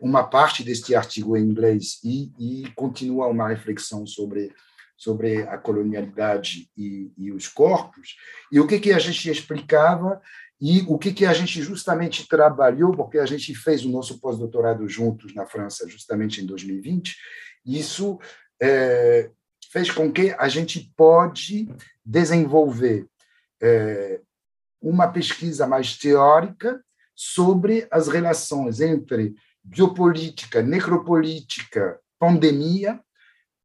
uma parte deste artigo em inglês e, e continua uma reflexão sobre sobre a colonialidade e, e, os corpos, e o que, que a gente explicava e o que, que a gente justamente trabalhou, porque a gente fez o nosso pós-doutorado juntos na França, justamente em 2020, isso é, fez com que a gente pode desenvolver é, uma pesquisa mais teórica sobre as relações entre biopolítica, necropolítica, pandemia,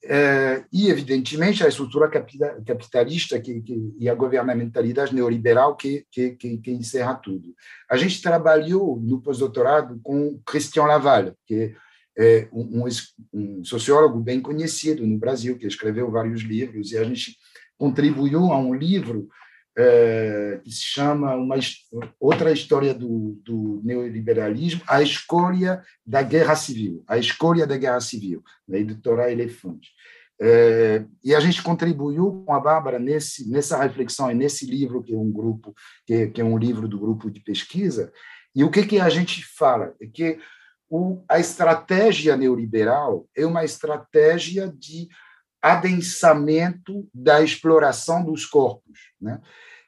eh, e, evidentemente, a estrutura capitalista que, que, e a governamentalidade neoliberal que, que, que, encerra tudo. A gente trabalhou no pós-doutorado com Christian Laval, que é um, um, sociólogo bem conhecido no Brasil, que escreveu vários livros, e a gente contribuiu a um livro é, que se chama uma outra história do, do, neoliberalismo, a escolha da guerra civil, a escolha da guerra civil, da editora Elefante. É, e a gente contribuiu com a Bárbara nesse, nessa reflexão e nesse livro que é um grupo que, que, é um livro do grupo de pesquisa. E o que que a gente fala é que o, a estratégia neoliberal é uma estratégia de adensamento da exploração dos corpos. Né?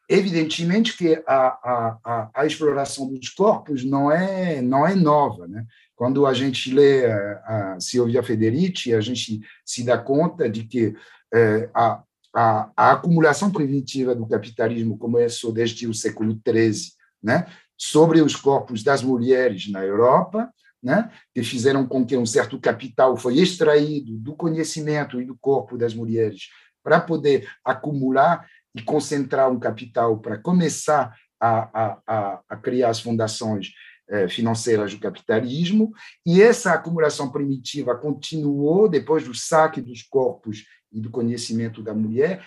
Evidentemente que a, a, a, exploração dos corpos não é, não é nova. Né? Quando a gente lê a, a Silvia Federici, a gente se dá conta de que é, a, a, a, acumulação primitiva do capitalismo começou desde o século XIII, né? sobre os corpos das mulheres na Europa, né? que fizeram com que um certo capital foi extraído do conhecimento e do corpo das mulheres para poder acumular e concentrar um capital para começar a, a, a, criar as fundações eh, financeiras do capitalismo, e essa acumulação primitiva continuou depois do saque dos corpos e do conhecimento da mulher,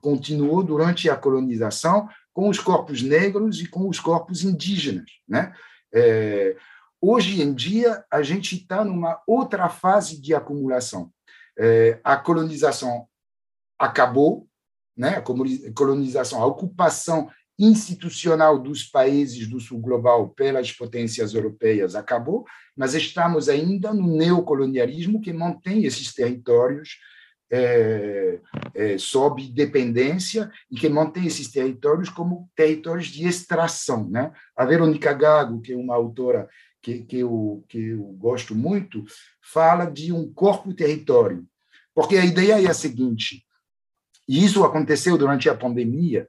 continuou durante a colonização com os corpos negros e com os corpos indígenas. Né? É, hoje em dia, a gente está numa outra fase de acumulação. É, a colonização acabou, né? a colonização, a ocupação institucional dos países do sul global pelas potências europeias acabou, mas estamos ainda no neocolonialismo que mantém esses territórios é, é, sob dependência e que mantém esses territórios como territórios de extração. Né? A Verônica Gago, que é uma autora que, que, eu, que eu gosto muito, fala de um corpo-território, porque a ideia é a seguinte, e isso aconteceu durante a pandemia,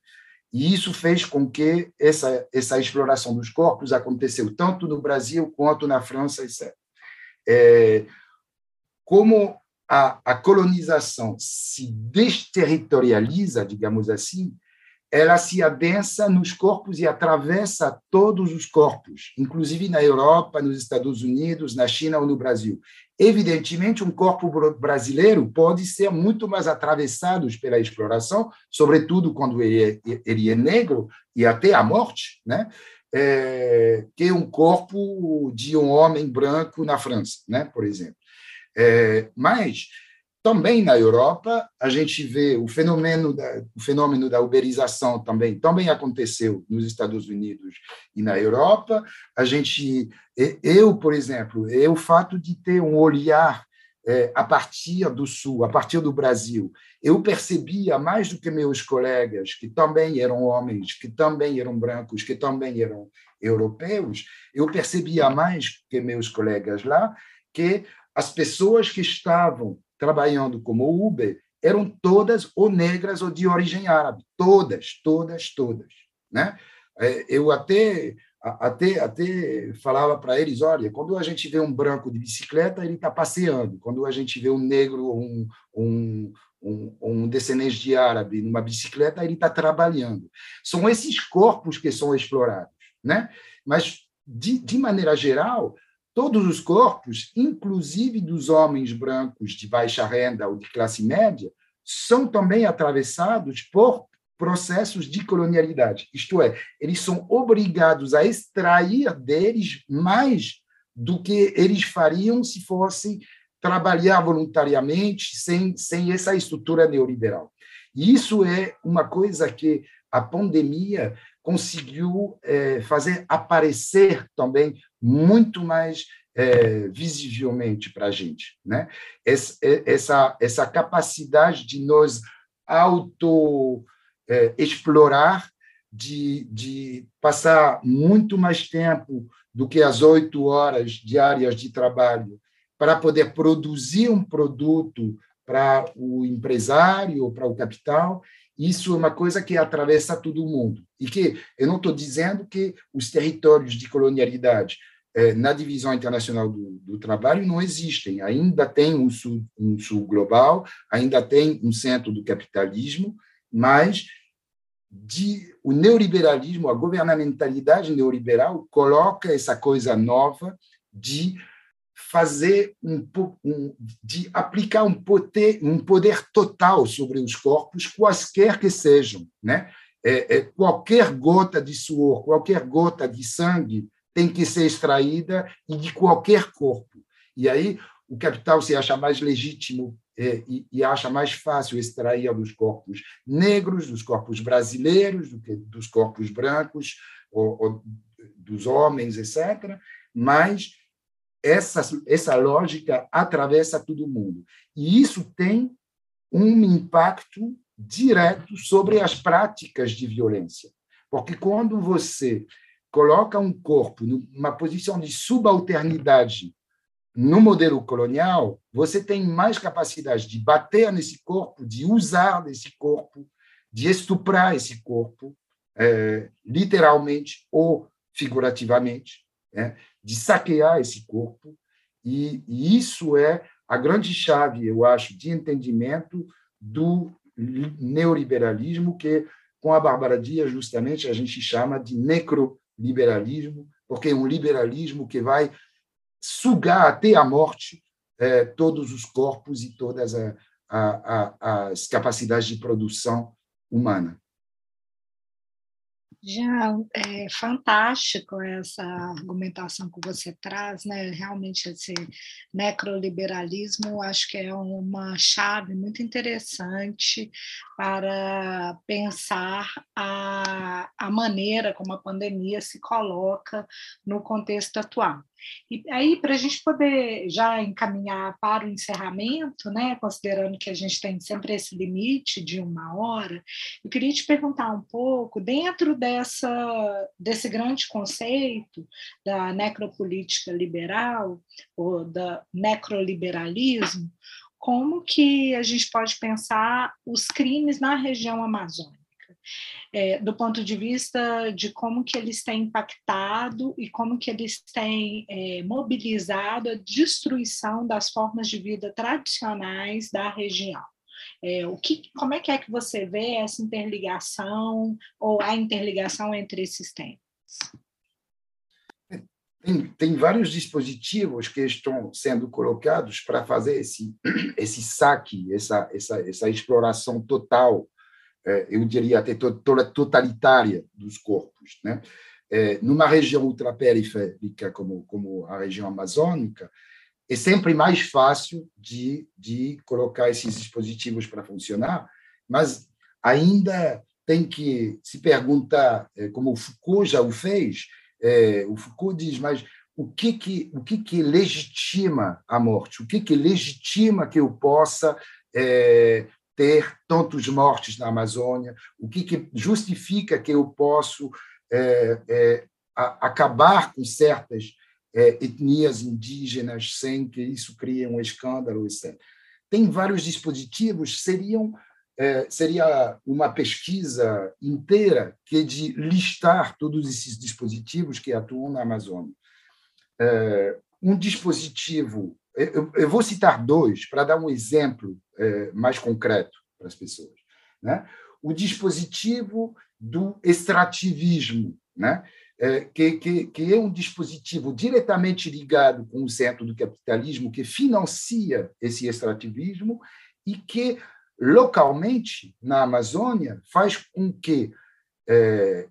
e isso fez com que essa, essa exploração dos corpos aconteceu tanto no Brasil quanto na França, etc. É, como a, a colonização se desterritorializa, digamos assim, ela se adensa nos corpos e atravessa todos os corpos, inclusive na Europa, nos Estados Unidos, na China ou no Brasil. Evidentemente, um corpo brasileiro pode ser muito mais atravessado pela exploração, sobretudo quando ele é, ele é negro e até a morte, né? É, que um corpo de um homem branco na França, né? Por exemplo. É, mas também na Europa, a gente vê o fenômeno da, o fenômeno da uberização também, também aconteceu nos Estados Unidos e na Europa. A gente, eu, por exemplo, é o fato de ter um olhar é, a partir do Sul, a partir do Brasil, eu percebia mais do que meus colegas, que também eram homens, que também eram brancos, que também eram europeus, eu percebia mais que meus colegas lá que as pessoas que estavam trabalhando como Uber eram todas ou negras ou de origem árabe, todas, todas, todas, né? É, eu até até até falava para eles, olha, quando a gente vê um branco de bicicleta, ele está passeando. Quando a gente vê um negro, um, um, um, um descendente de árabe numa bicicleta, ele está trabalhando. São esses corpos que são explorados, né? Mas de, de maneira geral, todos os corpos, inclusive dos homens brancos de baixa renda ou de classe média, são também atravessados por processos de colonialidade. Isto é, eles são obrigados a extrair deles mais do que eles fariam se fossem trabalhar voluntariamente sem, sem essa estrutura neoliberal. E isso é uma coisa que a pandemia conseguiu é, fazer aparecer também muito mais é, visivelmente para a gente. Né? Essa, essa capacidade de nos auto-explorar, é, de, de passar muito mais tempo do que as oito horas diárias de trabalho para poder produzir um produto para o empresário para o capital isso é uma coisa que atravessa todo mundo. E que eu não estou dizendo que os territórios de colonialidade eh, na divisão internacional do, do, trabalho não existem. Ainda tem um sul, um sul global, ainda tem um centro do capitalismo, mas de, o neoliberalismo, a governamentalidade neoliberal coloca essa coisa nova de fazer um, um, de aplicar um poder, um poder total sobre os corpos, quaisquer que sejam, né? É, é, qualquer gota de suor, qualquer gota de sangue tem que ser extraída e de qualquer corpo. E aí o capital se acha mais legítimo é, e, e, acha mais fácil extrair dos corpos negros, dos corpos brasileiros, do que dos corpos brancos, ou, ou dos homens, etc. Mas essa, essa lógica atravessa todo mundo. E isso tem um impacto direto sobre as práticas de violência. Porque quando você coloca um corpo numa posição de subalternidade no modelo colonial, você tem mais capacidade de bater nesse corpo, de usar desse corpo, de estuprar esse corpo, é, literalmente ou figurativamente, é, de saquear esse corpo. E, e isso é a grande chave, eu acho, de entendimento do neoliberalismo, que com a Bárbara Dias, justamente, a gente chama de necroliberalismo, porque é um liberalismo que vai sugar até a morte é, todos os corpos e todas a, a, a, as capacidades de produção humana. Já é fantástico essa argumentação que você traz, né? Realmente esse necroliberalismo, acho que é uma chave muito interessante para pensar a, a maneira como a pandemia se coloca no contexto atual. E aí, para a gente poder já encaminhar para o encerramento, né, considerando que a gente tem sempre esse limite de uma hora, eu queria te perguntar um pouco, dentro dessa, desse grande conceito da necropolítica liberal, ou da necroliberalismo, como que a gente pode pensar os crimes na região amazônica? É, do ponto de vista de como que eles têm impactado e como que eles têm é, mobilizado a destruição das formas de vida tradicionais da região. É, o que, como é que é que você vê essa interligação ou a interligação entre esses temas? Tem, tem, vários dispositivos que estão sendo colocados para fazer esse, esse saque, essa, essa, essa exploração total eu diria até totalitária dos corpos. Né? É, numa região ultraperiférica como, como a região amazônica, é sempre mais fácil de, de colocar esses dispositivos para funcionar, mas ainda tem que se perguntar, é, como o Foucault já o fez, o Foucault diz, mas o que que, o que, que legitima a morte? O que, que legitima que eu possa é, ter tantos mortes na Amazônia? O que, que justifica que eu posso é, é, a, acabar com certas é, etnias indígenas sem que isso crie um escândalo, etc. Tem vários dispositivos, seriam é, seria uma pesquisa inteira que é de listar todos esses dispositivos que atuam na Amazônia. É, um dispositivo eu, eu vou citar dois para dar um exemplo é, mais concreto para as pessoas. Né? O dispositivo do extrativismo, né? É, que, que, que é um dispositivo diretamente ligado com o centro do capitalismo, que financia esse extrativismo e que, localmente, na Amazônia, faz com que é,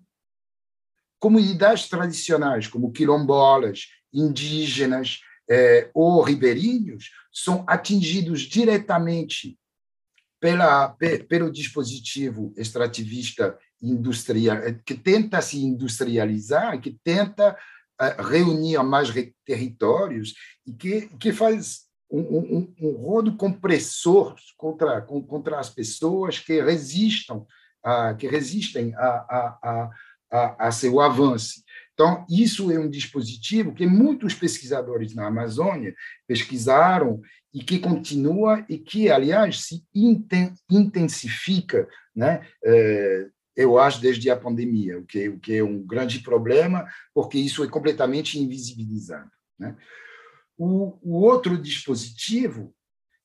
comunidades tradicionais, como quilombolas, indígenas, é, ou ribeirinhos são atingidos diretamente pela, pelo dispositivo extrativista industrial, que tenta se industrializar, que tenta é, reunir mais territórios e que, que faz um, um, um rodo compressor contra, contra as pessoas que resistam, a, que resistem a, a, a, a seu avanço. Então, isso é um dispositivo que muitos pesquisadores na Amazônia pesquisaram e que continua e que, aliás, se intensifica, né? É, eu acho, desde a pandemia, o que, o que é um grande problema, porque isso é completamente invisibilizado. Né? O, o outro dispositivo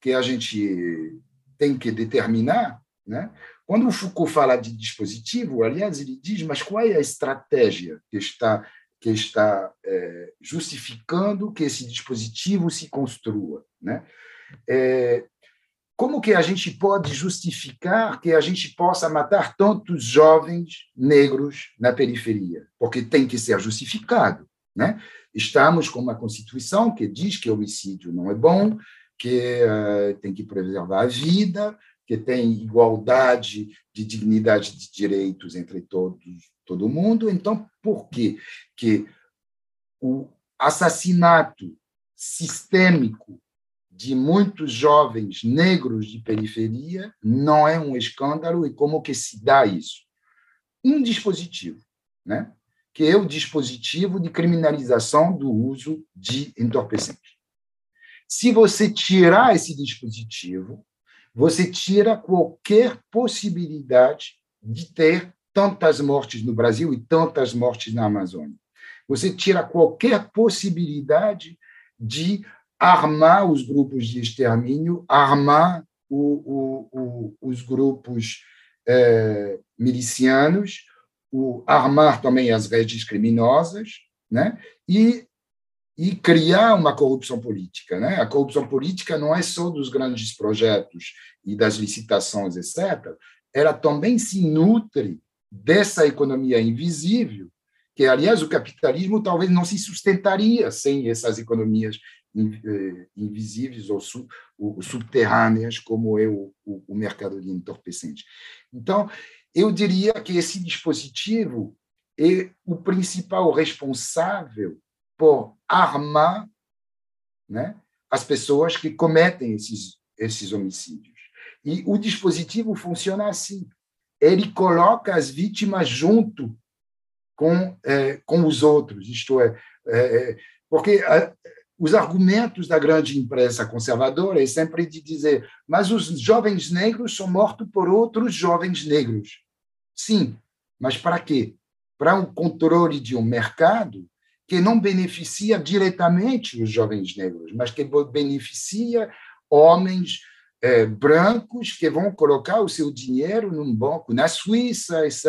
que a gente tem que determinar né, quando o Foucault fala de dispositivo, aliás, ele diz, mas qual é a estratégia que está, que está é, justificando que esse dispositivo se construa? Né? É, como que a gente pode justificar que a gente possa matar tantos jovens negros na periferia? Porque tem que ser justificado. Né? Estamos com uma Constituição que diz que homicídio não é bom, que uh, tem que preservar a vida, que tem igualdade de dignidade de direitos entre todos, todo mundo. Então, por que que o assassinato sistêmico de muitos jovens negros de periferia não é um escândalo e como que se dá isso? Um dispositivo, né? que é o dispositivo de criminalização do uso de entorpecentes. Se você tirar esse dispositivo, você tira qualquer possibilidade de ter tantas mortes no Brasil e tantas mortes na Amazônia. Você tira qualquer possibilidade de armar os grupos de extermínio, armar o, o, o, os grupos é, milicianos, armar também as redes criminosas, né? E e criar uma corrupção política. Né? A corrupção política não é só dos grandes projetos e das licitações, etc. Ela também se nutre dessa economia invisível, que, aliás, o capitalismo talvez não se sustentaria sem essas economias eh, invisíveis ou, subterrâneas, como é o, o mercado de entorpecentes. Então, eu diria que esse dispositivo é o principal responsável por armar né, as pessoas que cometem esses, esses homicídios. E o dispositivo funciona assim: ele coloca as vítimas junto com, é, com os outros, isto é, é, é porque a, os argumentos da grande imprensa conservadora é sempre de dizer, mas os jovens negros são mortos por outros jovens negros. Sim, mas para quê? Para um controle de um mercado que não beneficia diretamente os jovens negros, mas que beneficia homens é, brancos que vão colocar o seu dinheiro num banco na Suíça, etc.,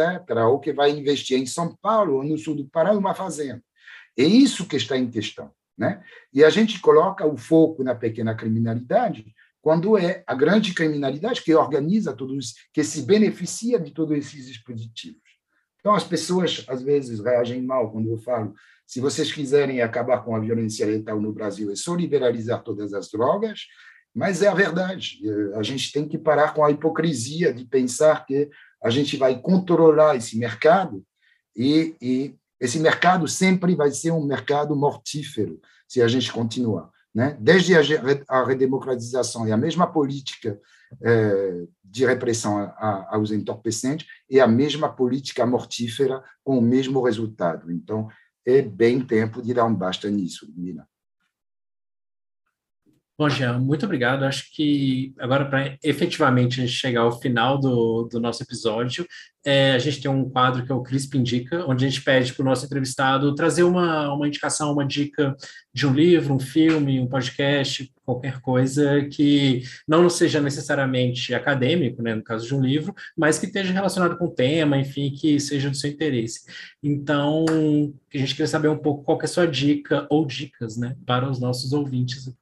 ou que vai investir em São Paulo ou no sul do Pará numa fazenda. É isso que está em questão. Né? E a gente coloca o foco na pequena criminalidade quando é a grande criminalidade que organiza todos, que se beneficia de todos esses dispositivos. Então, as pessoas, às vezes, reagem mal quando eu falo se vocês quiserem acabar com a violência letal no Brasil, é só liberalizar todas as drogas, mas é a verdade. A gente tem que parar com a hipocrisia de pensar que a gente vai controlar esse mercado e, e esse mercado sempre vai ser um mercado mortífero se a gente continuar. Né? Desde a, redemocratização e a mesma política é, de repressão aos entorpecentes e a mesma política mortífera com o mesmo resultado. Então, é bem tempo de dar um basta nisso, Nina. Bom, Jean, muito obrigado. Acho que agora, para efetivamente a gente chegar ao final do, do nosso episódio, é, a gente tem um quadro que é o CRISP Indica, onde a gente pede para o nosso entrevistado trazer uma, uma indicação, uma dica de um livro, um filme, um podcast, qualquer coisa que não seja necessariamente acadêmico, né, no caso de um livro, mas que esteja relacionado com o tema, enfim, que seja do seu interesse. Então, a gente queria saber um pouco qual é a sua dica ou dicas né, para os nossos ouvintes.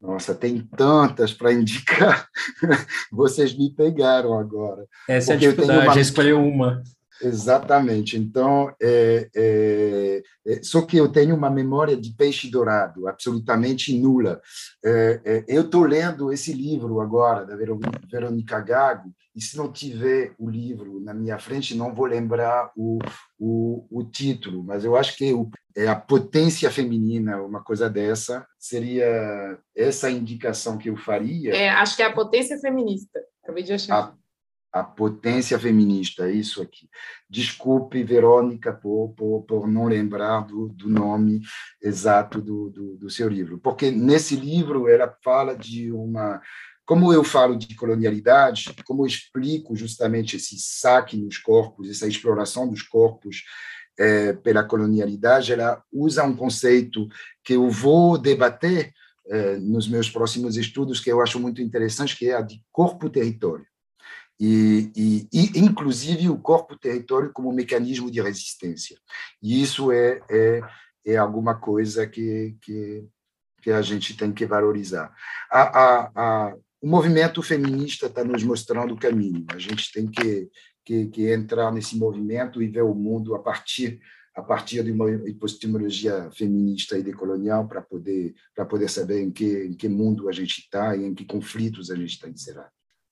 Nossa, tem tantas para indicar. Vocês me pegaram agora. Essa é a dificuldade, uma... escolher uma. Exatamente. Então, é, é, é, só que eu tenho uma memória de peixe dourado absolutamente nula. É, é, eu estou lendo esse livro agora, da Verônica Gago, e se não tiver o livro na minha frente, não vou lembrar o, o, o título, mas eu acho que o, é a potência feminina, uma coisa dessa, seria essa indicação que eu faria. É, acho que é a potência feminista. Acabei de achar. A, a potência feminista, é isso aqui. Desculpe, Verônica, por, por, por não lembrar do, do nome exato do, do, do, seu livro, porque nesse livro ela fala de uma. Como eu falo de colonialidade, como eu explico justamente esse saque nos corpos, essa exploração dos corpos é, pela colonialidade, ela usa um conceito que eu vou debater é, nos meus próximos estudos, que eu acho muito interessante, que é a de corpo-território e, e, e, inclusive o corpo-território como mecanismo de resistência. E isso é, é, é alguma coisa que, que, que a gente tem que valorizar. A, a, a, o movimento feminista está nos mostrando o caminho. A gente tem que, que, que entrar nesse movimento e ver o mundo a partir a partir de uma epistemologia feminista e decolonial para poder para poder saber em que em que mundo a gente está e em que conflitos a gente está inserido.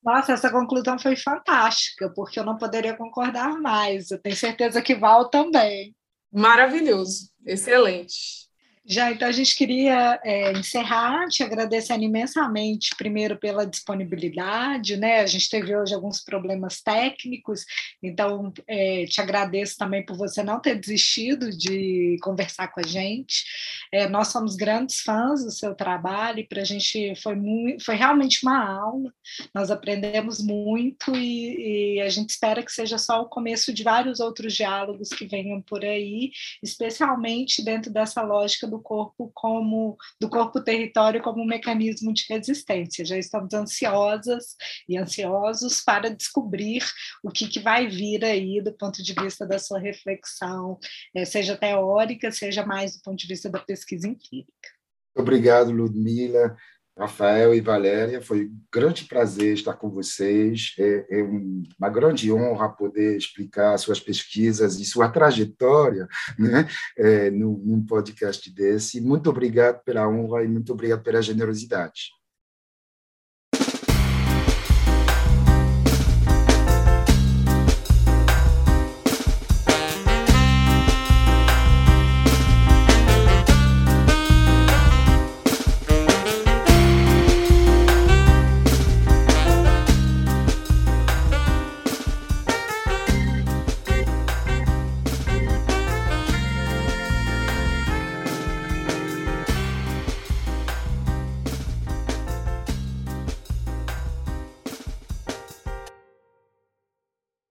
Nossa, essa conclusão foi fantástica, porque eu não poderia concordar mais. Eu tenho certeza que Val também. Maravilhoso, excelente. Já, então a gente queria é, encerrar te agradecendo imensamente, primeiro pela disponibilidade, né? A gente teve hoje alguns problemas técnicos, então é, te agradeço também por você não ter desistido de conversar com a gente. É, nós somos grandes fãs do seu trabalho e para a gente foi, muito, foi realmente uma aula, nós aprendemos muito e, e a gente espera que seja só o começo de vários outros diálogos que venham por aí, especialmente dentro dessa lógica do corpo como do corpo território como um mecanismo de resistência. Já estamos ansiosas e ansiosos para descobrir o que, que vai vir aí do ponto de vista da sua reflexão, eh, seja teórica, seja mais do ponto de vista da pesquisa empírica. Obrigado, Ludmila. Rafael e Valéria, foi um grande prazer estar com vocês. É, é, uma grande honra poder explicar suas pesquisas e sua trajetória né, é, num, podcast desse. Muito obrigado pela honra e muito obrigado pela generosidade.